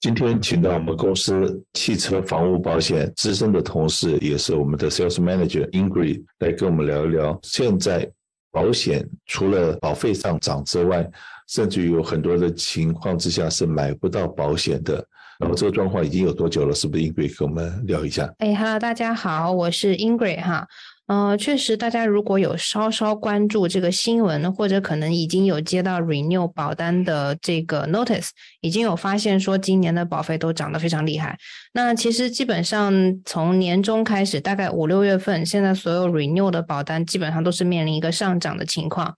今天请到我们公司汽车房屋保险资深的同事，也是我们的 Sales Manager Ingrid 来跟我们聊一聊。现在保险除了保费上涨之外，甚至于有很多的情况之下是买不到保险的。然后这个状况已经有多久了？是不是 Ingrid 跟我们聊一下？哎哈喽，大家好，我是 Ingrid 哈。呃，确实，大家如果有稍稍关注这个新闻，或者可能已经有接到 renew 保单的这个 notice，已经有发现说今年的保费都涨得非常厉害。那其实基本上从年中开始，大概五六月份，现在所有 renew 的保单基本上都是面临一个上涨的情况。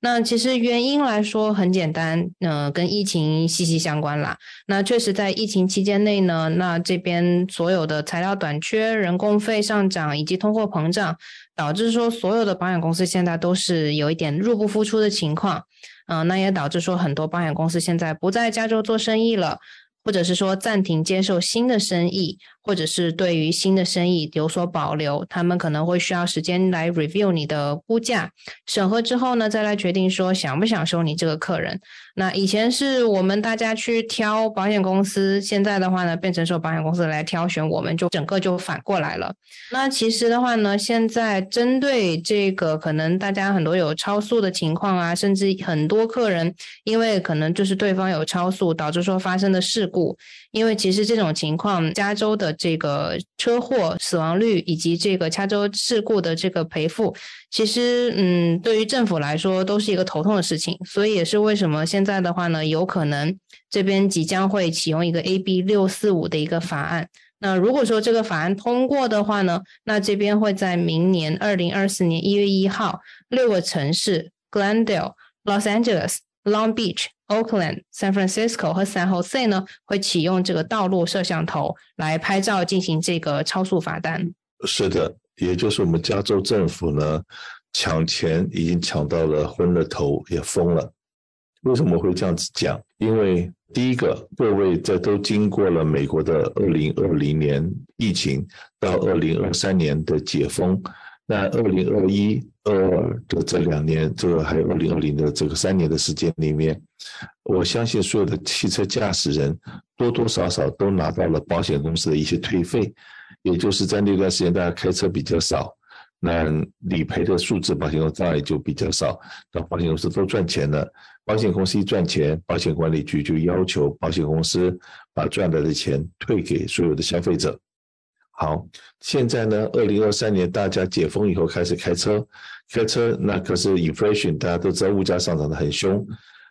那其实原因来说很简单，呃，跟疫情息息相关啦。那确实在疫情期间内呢，那这边所有的材料短缺、人工费上涨以及通货膨胀，导致说所有的保险公司现在都是有一点入不敷出的情况。嗯、那也导致说很多保险公司现在不在加州做生意了，或者是说暂停接受新的生意。或者是对于新的生意有所保留，他们可能会需要时间来 review 你的估价，审核之后呢，再来决定说想不想收你这个客人。那以前是我们大家去挑保险公司，现在的话呢，变成说保险公司来挑选，我们就整个就反过来了。那其实的话呢，现在针对这个可能大家很多有超速的情况啊，甚至很多客人因为可能就是对方有超速导致说发生的事故，因为其实这种情况，加州的。这个车祸死亡率以及这个加州事故的这个赔付，其实嗯，对于政府来说都是一个头痛的事情，所以也是为什么现在的话呢，有可能这边即将会启用一个 AB 六四五的一个法案。那如果说这个法案通过的话呢，那这边会在明年二零二四年一月一号，六个城市：Glendale、Los Angeles、Long Beach。Oakland、San Francisco 和 San Jose 呢，会启用这个道路摄像头来拍照进行这个超速罚单。是的，也就是我们加州政府呢，抢钱已经抢到了昏了头，也疯了。为什么会这样子讲？因为第一个，各位这都经过了美国的二零二零年疫情到二零二三年的解封。那二零二一、二二的这两年，这个还有二零二零的这个三年的时间里面，我相信所有的汽车驾驶人多多少少都拿到了保险公司的一些退费，也就是在那段时间大家开车比较少，那理赔的数字保险公司当然就比较少，那保险公司都赚钱了，保险公司一赚钱，保险管理局就要求保险公司把赚来的钱退给所有的消费者。好，现在呢，二零二三年大家解封以后开始开车，开车那可是 inflation，大家都知道物价上涨的很凶。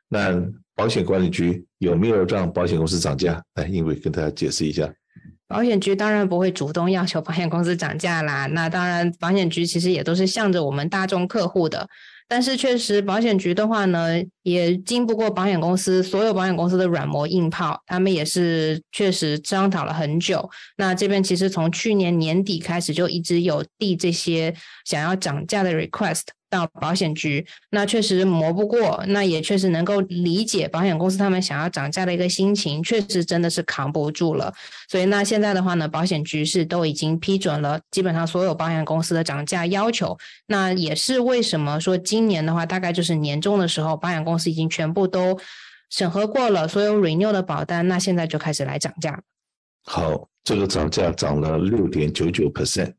那保险管理局有没有让保险公司涨价？来，英伟跟大家解释一下。保险局当然不会主动要求保险公司涨价啦。那当然，保险局其实也都是向着我们大众客户的。但是确实，保险局的话呢，也经不过保险公司所有保险公司的软磨硬泡，他们也是确实商讨了很久。那这边其实从去年年底开始就一直有递这些想要涨价的 request。到保险局，那确实磨不过，那也确实能够理解保险公司他们想要涨价的一个心情，确实真的是扛不住了。所以那现在的话呢，保险局是都已经批准了，基本上所有保险公司的涨价要求。那也是为什么说今今年的话，大概就是年终的时候，保险公司已经全部都审核过了所有 renew 的保单，那现在就开始来涨价。好，这个涨价涨了六点九九 percent。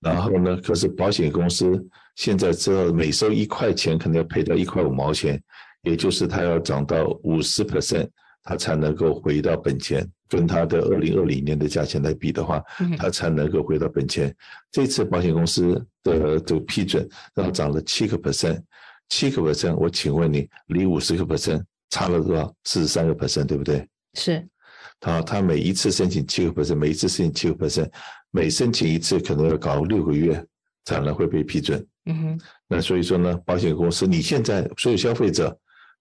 然后呢，可是保险公司现在这每收一块钱，可能要赔掉一块五毛钱，也就是它要涨到五十 percent，它才能够回到本钱。跟它的二零二零年的价钱来比的话，它才能够回到本钱。这次保险公司的这个批准，然后涨了七个 percent，七个 percent，我请问你，离五十个 percent 差了多少？四十三个 percent，对不对？是。他，他每一次申请七个 percent，每一次申请七个 percent，每申请一次可能要搞六个月才能会被批准。嗯哼，那所以说呢，保险公司你现在所有消费者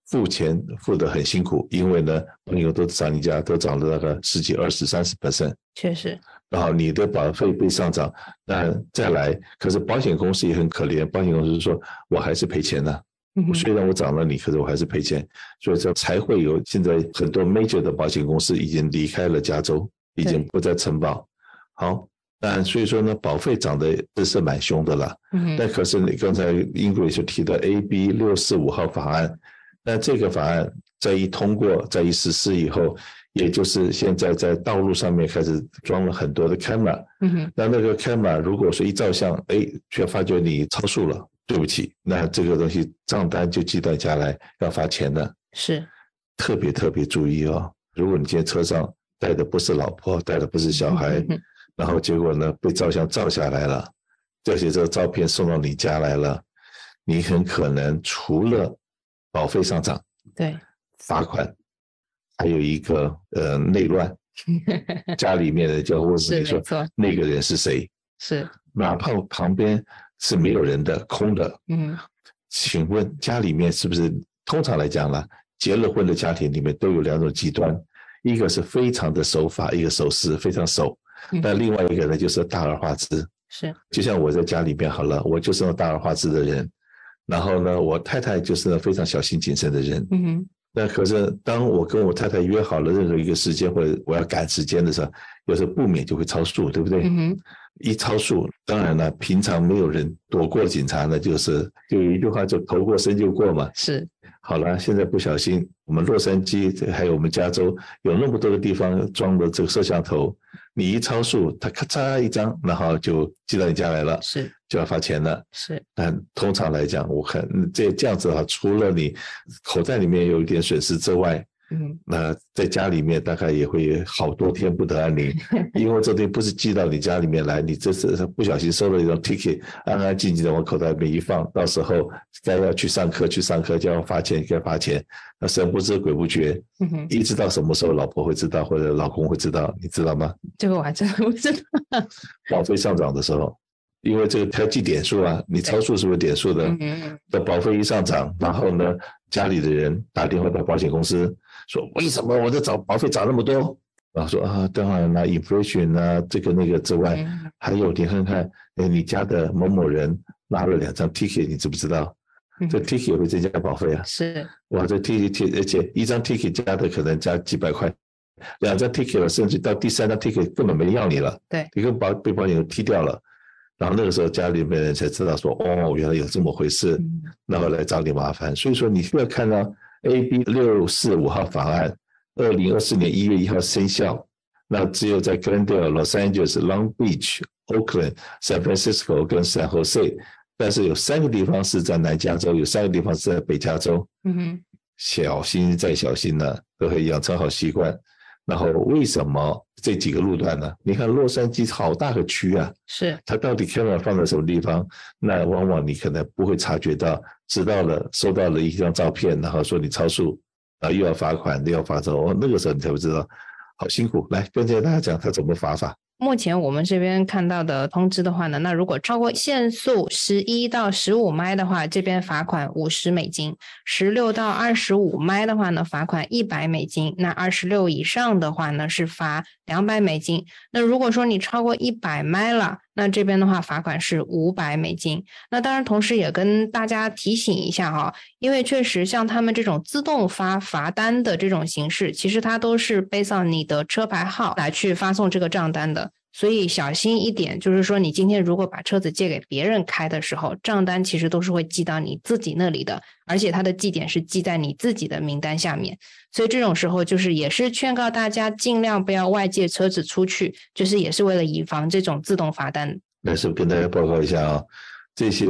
付钱付得很辛苦，因为呢，朋友都涨你家都涨了那个十几、二十、三十 percent。确实。然后你的保费被上涨，那再来，可是保险公司也很可怜，保险公司说我还是赔钱呢、啊。虽然我涨了你，可是我还是赔钱，所以这才会有现在很多 major 的保险公司已经离开了加州，已经不再承保。好，但所以说呢，保费涨得这是蛮凶的了。嗯，但可是你刚才 Ingrid 就提到 AB 六四五号法案，那这个法案在一通过，在一实施以后，也就是现在在道路上面开始装了很多的 camera，嗯哼，那那个 camera 如果说一照相，哎，却发觉你超速了，对不起，那这个东西账单就寄到家来，要罚钱的。是，特别特别注意哦，如果你今天车上带的不是老婆，带的不是小孩，嗯、然后结果呢被照相照下来了，而且这个照片送到你家来了，你很可能除了保费上涨，对，罚款。还有一个呃内乱，家里面的就问你说那个人是谁？是哪怕旁边是没有人的空的，嗯，请问家里面是不是通常来讲呢？结了婚的家庭里面都有两种极端，一个是非常的守法，一个守时非常守，那另外一个呢就是大而化之，是就像我在家里面好了，我就是那大而化之的人，然后呢，我太太就是非常小心谨慎的人，嗯哼。那可是，当我跟我太太约好了任何一个时间，或者我要赶时间的时候，有时候不免就会超速，对不对？嗯哼。一超速，当然了，平常没有人躲过警察呢，就是就有一句话，就头过身就过嘛。是。好了，现在不小心，我们洛杉矶还有我们加州有那么多的地方装的这个摄像头。你一超速，它咔嚓一张，然后就寄到你家来了，是就要罚钱了。是，但通常来讲，我看这这样子的话，除了你口袋里面有一点损失之外，嗯，那在家里面大概也会好多天不得安宁，因为这东西不是寄到你家里面来，你这是不小心收了一张 ticket，安安静静的往口袋里面一放，到时候该要去上课去上课就要罚钱，该罚钱，那神不知鬼不觉，一直到什么时候老婆会知道或者老公会知道，你知道吗？这个我还真不知道。保费上涨的时候。因为这个它要计点数啊，你超速是不是点数的？的保费一上涨，然后呢，家里的人打电话到保险公司说：“为什么我的找保费涨那么多？”然后说：“啊，当然啦，inflation 啊，这个那个之外，还有你看看，哎，你家的某某人拿了两张 ticket，你知不知道？这 ticket 也会增加保费啊。是哇，这 ticket，而且一张 ticket 加的可能加几百块，两张 ticket 甚至到第三张 ticket 根本没要你了，对，你跟保被保险人踢掉了。”然后那个时候家里面人才知道说，哦，原来有这么回事，然后来找你麻烦。所以说你需要看到 AB 六四五号法案，二零二四年一月一号生效。那只有在 Glendale、Los Angeles、Long Beach、Oakland、San Francisco 跟 San Jose，但是有三个地方是在南加州，有三个地方是在北加州。嗯哼，小心再小心呢，都会养成好习惯。然后为什么这几个路段呢？你看洛杉矶好大个区啊，是它到底 camera 放在什么地方？那往往你可能不会察觉到，知道了收到了一张照片，然后说你超速，啊又要罚款又要罚走，哦，那个时候你才会知道，好辛苦。来跟着大家讲他怎么罚法。目前我们这边看到的通知的话呢，那如果超过限速十一到十五迈的话，这边罚款五十美金；十六到二十五迈的话呢，罚款一百美金；那二十六以上的话呢，是罚两百美金。那如果说你超过一百迈了，那这边的话罚款是五百美金。那当然，同时也跟大家提醒一下哈，因为确实像他们这种自动发罚单的这种形式，其实它都是背上你的车牌号来去发送这个账单的。所以小心一点，就是说你今天如果把车子借给别人开的时候，账单其实都是会记到你自己那里的，而且它的记点是记在你自己的名单下面。所以这种时候就是也是劝告大家尽量不要外借车子出去，就是也是为了以防这种自动罚单。来是跟大家报告一下啊。这些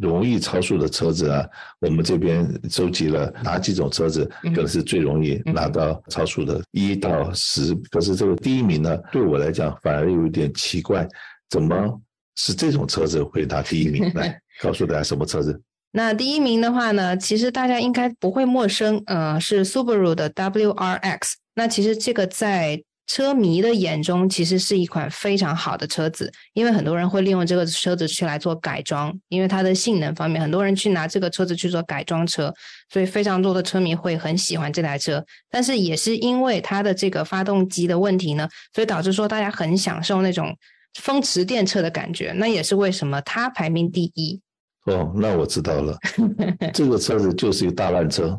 容易超速的车子啊，我们这边收集了哪几种车子，可能是最容易拿到超速的，一到十。可是这个第一名呢，对我来讲反而有一点奇怪，怎么是这种车子会拿第一名？来 告诉大家什么车子？那第一名的话呢，其实大家应该不会陌生，呃，是 Subaru 的 WRX。那其实这个在车迷的眼中，其实是一款非常好的车子，因为很多人会利用这个车子去来做改装，因为它的性能方面，很多人去拿这个车子去做改装车，所以非常多的车迷会很喜欢这台车。但是也是因为它的这个发动机的问题呢，所以导致说大家很享受那种风驰电掣的感觉，那也是为什么它排名第一。哦，那我知道了，这个车子就是一个大烂车，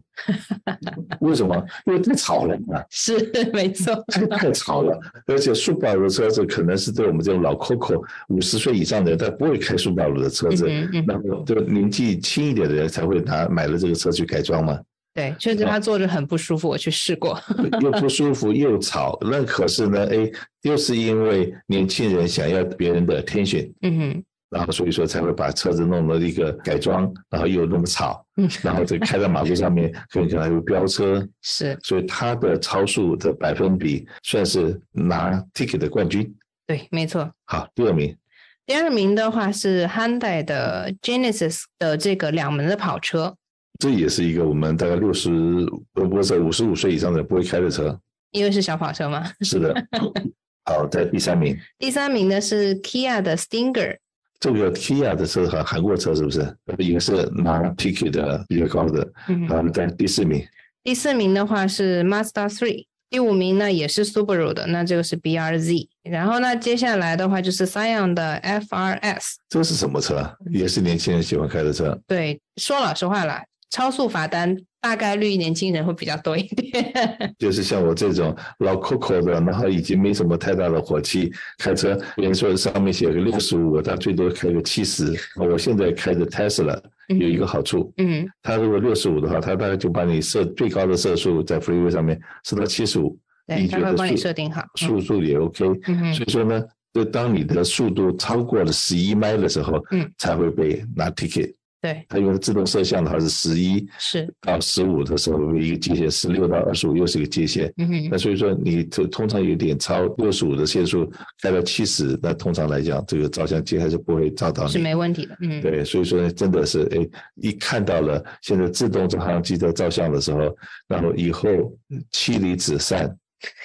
为什么？因为太吵了嘛。是，没错，太太吵了，而且苏巴鲁的车子可能是对我们这种老 Coco 五十岁以上的人，他不会开苏巴鲁的车子，嗯嗯，那么就年纪轻一点的人才会拿买了这个车去改装嘛。对，确实他坐着很不舒服，我去试过，又不舒服又吵。那可是呢，哎，又是因为年轻人想要别人的 attention，嗯哼，然后所以说才会把车子弄了一个改装，然后又那么吵，嗯，然后这开在马路上面，可能还会飙车，是，所以他的超速的百分比算是拿 ticket 的冠军。对，没错。好，第二名。第二名的话是 Hyundai 的 Genesis 的这个两门的跑车。这也是一个我们大概六十，不是五十五岁以上的不会开的车，因为是小跑车嘛。是的。好，在第三名。第三名呢是 Kia 的 Stinger。这个 Kia 的车和韩国车是不是也是拿 ticket 的比较高的？嗯。好，在第四名。第四名的话是 Mazda 3。第五名呢也是 Subaru 的，那这个是 BRZ。然后呢，接下来的话就是 Scion 的 FRS。这是什么车？也是年轻人喜欢开的车。对，说老实话啦。超速罚单大概率年轻人会比较多一点，就是像我这种老 Coco 的，然后已经没什么太大的火气，开车别人说上面写个六十五，他最多开个七十。我现在开着 Tesla 有一个好处，嗯，他如果六十五的话，他大概就把你设最高的射速在 Freeway 上面设到七十五，对，他会帮你设定好，速度也 OK，嗯，所以说呢，就当你的速度超过了十一迈的时候，嗯，才会被拿 ticket。对，它用自动摄像的话是十一，是到十五的时候有一个界限，十六到二十五又是一个界限。嗯哼，那所以说你通通常有点超六十五的限速开到七十，那通常来讲这个照相机还是不会照到你，是没问题的。嗯，对，所以说呢，真的是哎，一看到了现在自动照相机在照相的时候，然后以后妻离子散，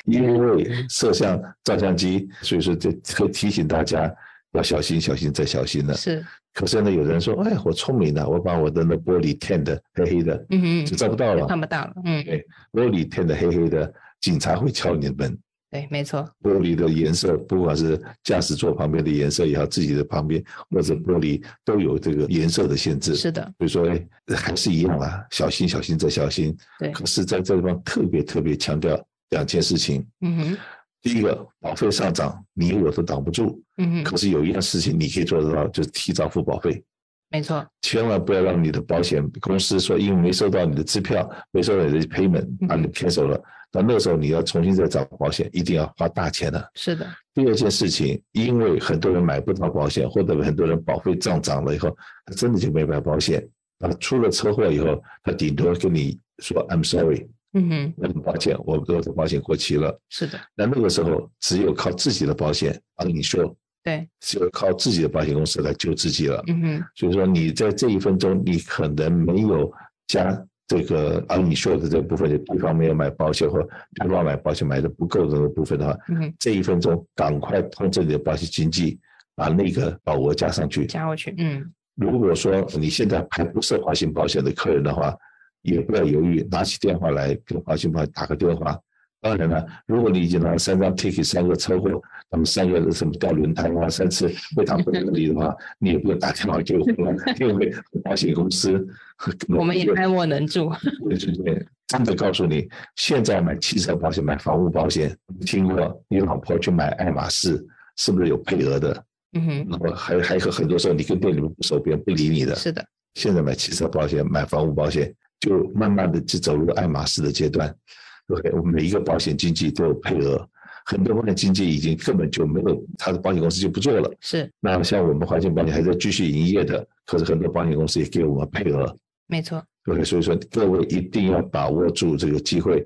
因为摄像照相机，所以说这可以提醒大家要小心、小心再小心了。是。可是呢，有人说，哎，我聪明了，我把我的那玻璃贴的黑黑的，嗯哼，就照不到了，看不到了，嗯，对，玻璃贴的黑黑的，警察会敲你的门，对，没错，玻璃的颜色，不管是驾驶座旁边的颜色也好，自己的旁边或者玻璃都有这个颜色的限制，是的，所以说，哎，还是一样啊，小心，小心再小心，对，可是在这地方特别特别强调两件事情，嗯哼。第一个保费上涨，你我都挡不住。可是有一样事情你可以做得到，就是提早付保费。没错。千万不要让你的保险公司说，因为没收到你的支票，没收到你的 payment，把你 cancel 了。那那时候你要重新再找保险，一定要花大钱的。是的。第二件事情，因为很多人买不到保险，或者很多人保费涨涨了以后，他真的就没买保险。啊，出了车祸以后，他顶多跟你说 I'm sorry。嗯哼，那很抱歉，我我的保险过期了。是的，那那个时候只有靠自己的保险帮你说，对，只有靠自己的保险公司来救自己了。嗯哼，所以说你在这一分钟，你可能没有加这个啊你说的这部分，就对方没有买保险或对方买保险买的不够的这个部分的话，嗯哼，这一分钟赶快通知你的保险经纪，把那个保额加上去，加过去。嗯，如果说你现在还不是华信保险的客人的话。也不要犹豫，拿起电话来跟华信保险打个电话。当然了，如果你已经拿了三张 ticket，三个车祸，那么三个什么掉轮胎啊，三次被挡不得力的话，你也不用打电话给我们，因为保险公司 我们也爱莫能助。对对对，真的告诉你，现在买汽车保险、买房屋保险，听过你老婆去买爱马仕，是不是有配额的？嗯哼。那么还还有很多时候，你跟店里面不熟，别人不理你的。是的。现在买汽车保险、买房屋保险。就慢慢的就走入爱马仕的阶段，OK，我们每一个保险经纪都有配额，很多保险经纪已经根本就没有，他的保险公司就不做了。是，那像我们华信保险还在继续营业的，可是很多保险公司也给我们配额。没错，OK，所以说各位一定要把握住这个机会，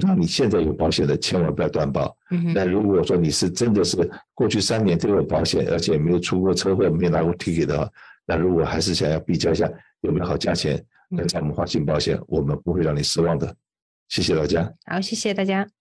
让你现在有保险的千万不要断保。嗯。那如果说你是真的是过去三年都有保险，而且没有出过车祸，没有拿过 ticket 的话，那如果还是想要比较一下有没有好价钱。那在我们华信保险，我们不会让你失望的。谢谢大家。好，谢谢大家。